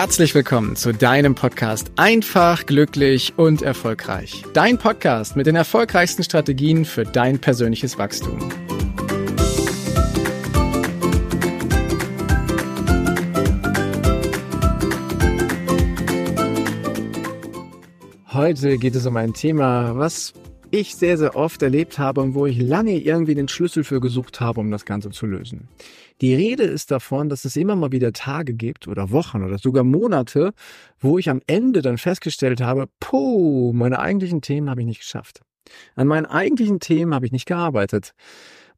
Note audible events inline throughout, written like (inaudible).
Herzlich willkommen zu deinem Podcast Einfach, glücklich und erfolgreich. Dein Podcast mit den erfolgreichsten Strategien für dein persönliches Wachstum. Heute geht es um ein Thema, was ich sehr, sehr oft erlebt habe und wo ich lange irgendwie den Schlüssel für gesucht habe, um das Ganze zu lösen. Die Rede ist davon, dass es immer mal wieder Tage gibt oder Wochen oder sogar Monate, wo ich am Ende dann festgestellt habe, puh, meine eigentlichen Themen habe ich nicht geschafft. An meinen eigentlichen Themen habe ich nicht gearbeitet.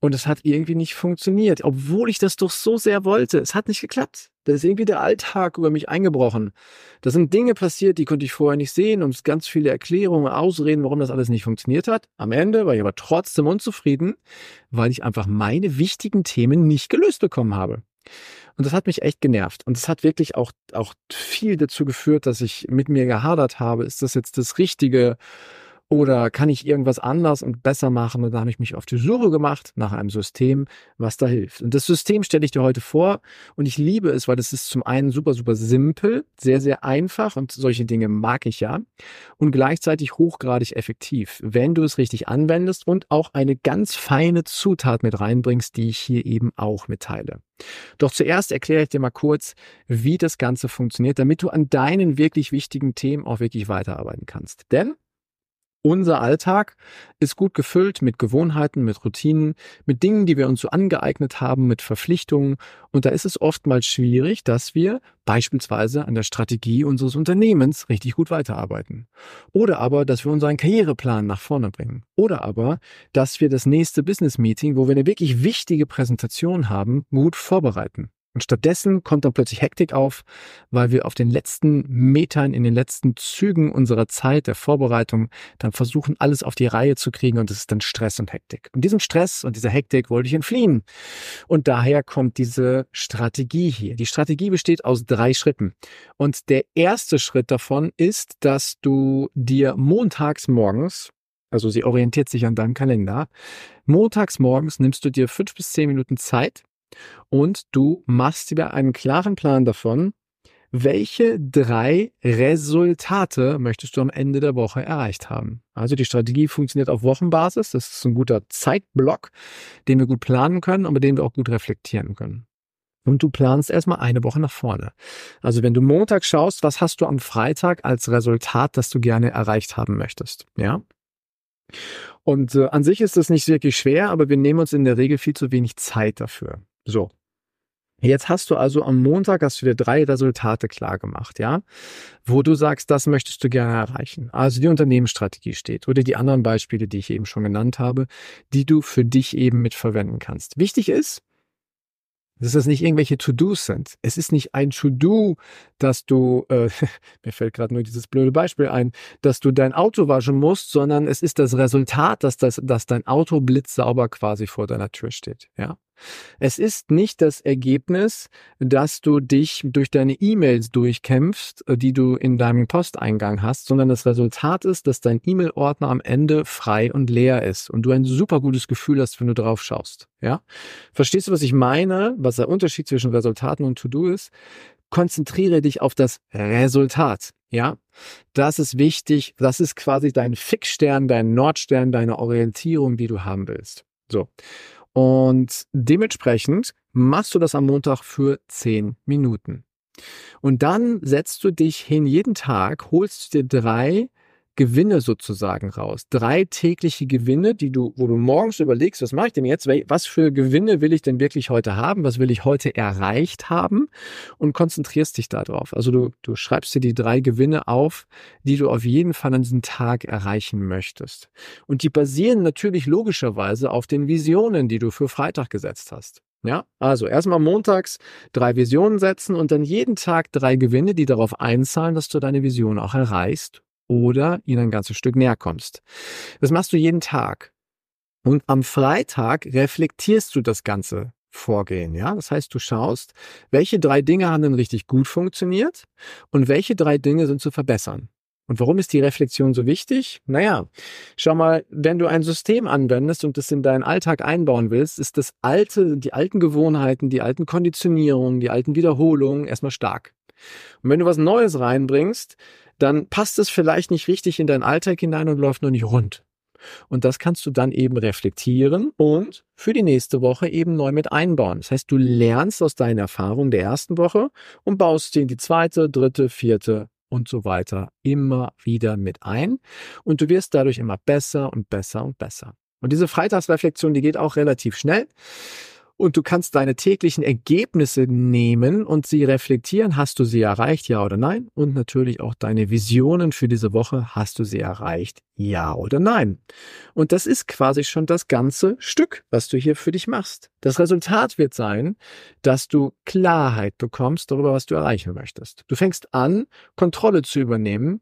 Und es hat irgendwie nicht funktioniert, obwohl ich das doch so sehr wollte. Es hat nicht geklappt. Da ist irgendwie der Alltag über mich eingebrochen. Da sind Dinge passiert, die konnte ich vorher nicht sehen und ganz viele Erklärungen, Ausreden, warum das alles nicht funktioniert hat. Am Ende war ich aber trotzdem unzufrieden, weil ich einfach meine wichtigen Themen nicht gelöst bekommen habe. Und das hat mich echt genervt. Und es hat wirklich auch, auch viel dazu geführt, dass ich mit mir gehadert habe. Ist das jetzt das Richtige? Oder kann ich irgendwas anders und besser machen? Und da habe ich mich auf die Suche gemacht nach einem System, was da hilft. Und das System stelle ich dir heute vor. Und ich liebe es, weil das ist zum einen super, super simpel, sehr, sehr einfach. Und solche Dinge mag ich ja. Und gleichzeitig hochgradig effektiv, wenn du es richtig anwendest und auch eine ganz feine Zutat mit reinbringst, die ich hier eben auch mitteile. Doch zuerst erkläre ich dir mal kurz, wie das Ganze funktioniert, damit du an deinen wirklich wichtigen Themen auch wirklich weiterarbeiten kannst. Denn unser Alltag ist gut gefüllt mit Gewohnheiten, mit Routinen, mit Dingen, die wir uns so angeeignet haben, mit Verpflichtungen. Und da ist es oftmals schwierig, dass wir beispielsweise an der Strategie unseres Unternehmens richtig gut weiterarbeiten. Oder aber, dass wir unseren Karriereplan nach vorne bringen. Oder aber, dass wir das nächste Business Meeting, wo wir eine wirklich wichtige Präsentation haben, gut vorbereiten. Und stattdessen kommt dann plötzlich Hektik auf, weil wir auf den letzten Metern, in den letzten Zügen unserer Zeit der Vorbereitung dann versuchen, alles auf die Reihe zu kriegen und es ist dann Stress und Hektik. Und diesem Stress und dieser Hektik wollte ich entfliehen. Und daher kommt diese Strategie hier. Die Strategie besteht aus drei Schritten. Und der erste Schritt davon ist, dass du dir montags morgens also sie orientiert sich an deinem Kalender. Montags morgens nimmst du dir fünf bis zehn Minuten Zeit und du machst dir einen klaren Plan davon, welche drei Resultate möchtest du am Ende der Woche erreicht haben? Also die Strategie funktioniert auf Wochenbasis. Das ist ein guter Zeitblock, den wir gut planen können und mit dem wir auch gut reflektieren können. Und du planst erstmal eine Woche nach vorne. Also wenn du Montag schaust, was hast du am Freitag als Resultat, das du gerne erreicht haben möchtest? Ja? Und äh, an sich ist das nicht wirklich schwer, aber wir nehmen uns in der Regel viel zu wenig Zeit dafür. So. Jetzt hast du also am Montag hast du dir drei Resultate klar gemacht, ja, wo du sagst, das möchtest du gerne erreichen. Also die Unternehmensstrategie steht oder die anderen Beispiele, die ich eben schon genannt habe, die du für dich eben mit verwenden kannst. Wichtig ist, dass das nicht irgendwelche To-Dos sind. Es ist nicht ein To-Do, dass du, äh, (laughs) mir fällt gerade nur dieses blöde Beispiel ein, dass du dein Auto waschen musst, sondern es ist das Resultat, dass, das, dass dein Auto blitzsauber quasi vor deiner Tür steht. Ja, es ist nicht das Ergebnis, dass du dich durch deine E-Mails durchkämpfst, äh, die du in deinem Posteingang hast, sondern das Resultat ist, dass dein E-Mail-Ordner am Ende frei und leer ist und du ein super gutes Gefühl hast, wenn du drauf schaust. Ja? Verstehst du, was ich meine? Was der Unterschied zwischen Resultaten und To-Do ist? Konzentriere dich auf das Resultat. Ja, das ist wichtig. Das ist quasi dein Fixstern, dein Nordstern, deine Orientierung, die du haben willst. So. Und dementsprechend machst du das am Montag für zehn Minuten. Und dann setzt du dich hin jeden Tag, holst dir drei Gewinne sozusagen raus. Drei tägliche Gewinne, die du, wo du morgens überlegst, was mache ich denn jetzt? Was für Gewinne will ich denn wirklich heute haben? Was will ich heute erreicht haben? Und konzentrierst dich darauf. Also du, du schreibst dir die drei Gewinne auf, die du auf jeden Fall an diesem Tag erreichen möchtest. Und die basieren natürlich logischerweise auf den Visionen, die du für Freitag gesetzt hast. Ja, also erstmal montags drei Visionen setzen und dann jeden Tag drei Gewinne, die darauf einzahlen, dass du deine Vision auch erreichst oder ihnen ein ganzes Stück näher kommst. Das machst du jeden Tag. Und am Freitag reflektierst du das Ganze Vorgehen, ja. Das heißt, du schaust, welche drei Dinge haben denn richtig gut funktioniert und welche drei Dinge sind zu verbessern. Und warum ist die Reflexion so wichtig? Naja, schau mal, wenn du ein System anwendest und das in deinen Alltag einbauen willst, ist das alte, die alten Gewohnheiten, die alten Konditionierungen, die alten Wiederholungen erstmal stark. Und wenn du was Neues reinbringst, dann passt es vielleicht nicht richtig in deinen Alltag hinein und läuft noch nicht rund. Und das kannst du dann eben reflektieren und für die nächste Woche eben neu mit einbauen. Das heißt, du lernst aus deinen Erfahrungen der ersten Woche und baust sie in die zweite, dritte, vierte und so weiter immer wieder mit ein. Und du wirst dadurch immer besser und besser und besser. Und diese Freitagsreflexion, die geht auch relativ schnell und du kannst deine täglichen Ergebnisse nehmen und sie reflektieren. Hast du sie erreicht, ja oder nein? Und natürlich auch deine Visionen für diese Woche. Hast du sie erreicht, ja oder nein? Und das ist quasi schon das ganze Stück, was du hier für dich machst. Das Resultat wird sein, dass du Klarheit bekommst darüber, was du erreichen möchtest. Du fängst an, Kontrolle zu übernehmen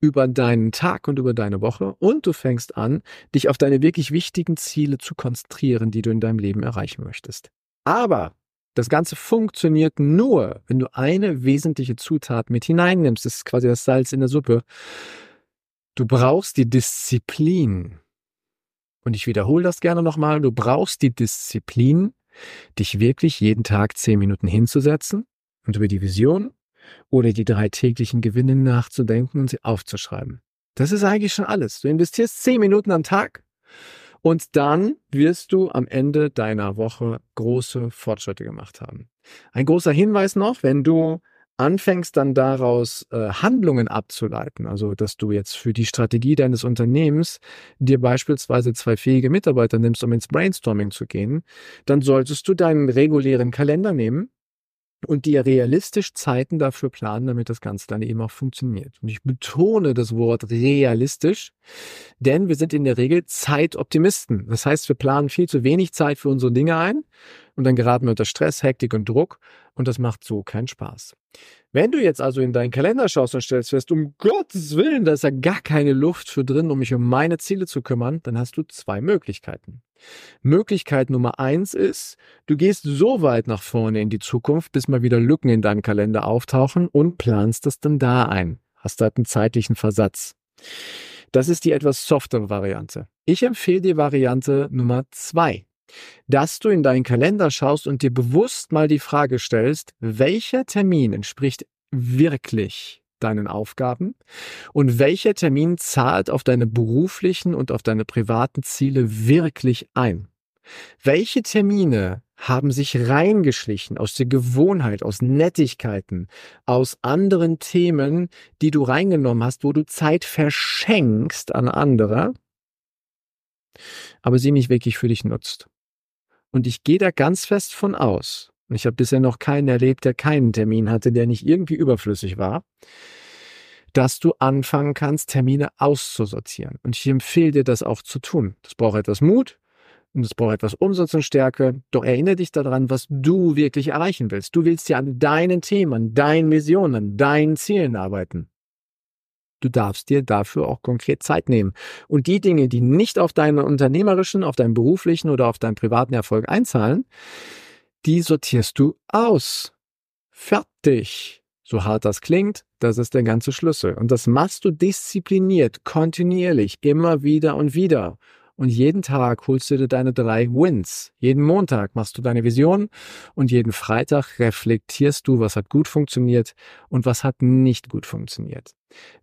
über deinen Tag und über deine Woche und du fängst an, dich auf deine wirklich wichtigen Ziele zu konzentrieren, die du in deinem Leben erreichen möchtest. Aber das Ganze funktioniert nur, wenn du eine wesentliche Zutat mit hineinnimmst. Das ist quasi das Salz in der Suppe. Du brauchst die Disziplin. Und ich wiederhole das gerne nochmal. Du brauchst die Disziplin, dich wirklich jeden Tag zehn Minuten hinzusetzen und über die Vision oder die drei täglichen Gewinne nachzudenken und sie aufzuschreiben. Das ist eigentlich schon alles. Du investierst zehn Minuten am Tag und dann wirst du am Ende deiner Woche große Fortschritte gemacht haben. Ein großer Hinweis noch, wenn du anfängst dann daraus äh, Handlungen abzuleiten, also dass du jetzt für die Strategie deines Unternehmens dir beispielsweise zwei fähige Mitarbeiter nimmst, um ins Brainstorming zu gehen, dann solltest du deinen regulären Kalender nehmen und dir realistisch Zeiten dafür planen, damit das Ganze dann eben auch funktioniert. Und ich betone das Wort realistisch, denn wir sind in der Regel Zeitoptimisten. Das heißt, wir planen viel zu wenig Zeit für unsere Dinge ein und dann geraten wir unter Stress, Hektik und Druck und das macht so keinen Spaß. Wenn du jetzt also in deinen Kalender schaust und stellst fest, um Gottes Willen, da ist ja gar keine Luft für drin, um mich um meine Ziele zu kümmern, dann hast du zwei Möglichkeiten. Möglichkeit Nummer eins ist, du gehst so weit nach vorne in die Zukunft, bis mal wieder Lücken in deinem Kalender auftauchen und planst das dann da ein. Hast halt einen zeitlichen Versatz. Das ist die etwas softere Variante. Ich empfehle die Variante Nummer zwei dass du in deinen Kalender schaust und dir bewusst mal die Frage stellst, welcher Termin entspricht wirklich deinen Aufgaben und welcher Termin zahlt auf deine beruflichen und auf deine privaten Ziele wirklich ein. Welche Termine haben sich reingeschlichen aus der Gewohnheit, aus Nettigkeiten, aus anderen Themen, die du reingenommen hast, wo du Zeit verschenkst an andere, aber sie nicht wirklich für dich nutzt. Und ich gehe da ganz fest von aus. Ich habe bisher noch keinen erlebt, der keinen Termin hatte, der nicht irgendwie überflüssig war, dass du anfangen kannst, Termine auszusortieren. Und ich empfehle dir, das auch zu tun. Das braucht etwas Mut und es braucht etwas Umsatz und Stärke. Doch erinnere dich daran, was du wirklich erreichen willst. Du willst ja an deinen Themen, deinen Visionen, deinen Zielen arbeiten. Du darfst dir dafür auch konkret Zeit nehmen. Und die Dinge, die nicht auf deinen unternehmerischen, auf deinen beruflichen oder auf deinen privaten Erfolg einzahlen, die sortierst du aus. Fertig. So hart das klingt, das ist der ganze Schlüssel. Und das machst du diszipliniert, kontinuierlich, immer wieder und wieder. Und jeden Tag holst du dir deine drei Wins. Jeden Montag machst du deine Vision und jeden Freitag reflektierst du, was hat gut funktioniert und was hat nicht gut funktioniert.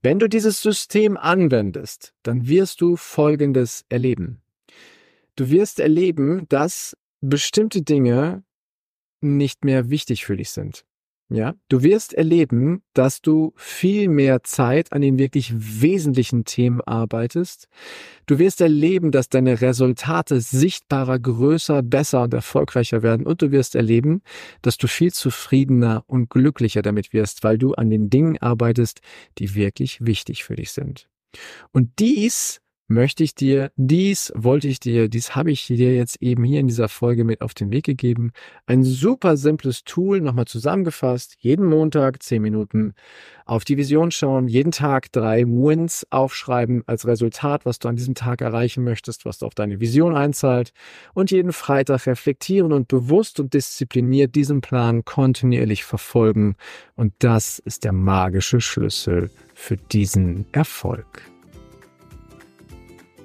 Wenn du dieses System anwendest, dann wirst du Folgendes erleben. Du wirst erleben, dass bestimmte Dinge nicht mehr wichtig für dich sind. Ja, du wirst erleben, dass du viel mehr Zeit an den wirklich wesentlichen Themen arbeitest. Du wirst erleben, dass deine Resultate sichtbarer, größer, besser und erfolgreicher werden. Und du wirst erleben, dass du viel zufriedener und glücklicher damit wirst, weil du an den Dingen arbeitest, die wirklich wichtig für dich sind. Und dies möchte ich dir, dies wollte ich dir, dies habe ich dir jetzt eben hier in dieser Folge mit auf den Weg gegeben. Ein super simples Tool, nochmal zusammengefasst, jeden Montag zehn Minuten auf die Vision schauen, jeden Tag drei Wins aufschreiben als Resultat, was du an diesem Tag erreichen möchtest, was du auf deine Vision einzahlt und jeden Freitag reflektieren und bewusst und diszipliniert diesen Plan kontinuierlich verfolgen. Und das ist der magische Schlüssel für diesen Erfolg.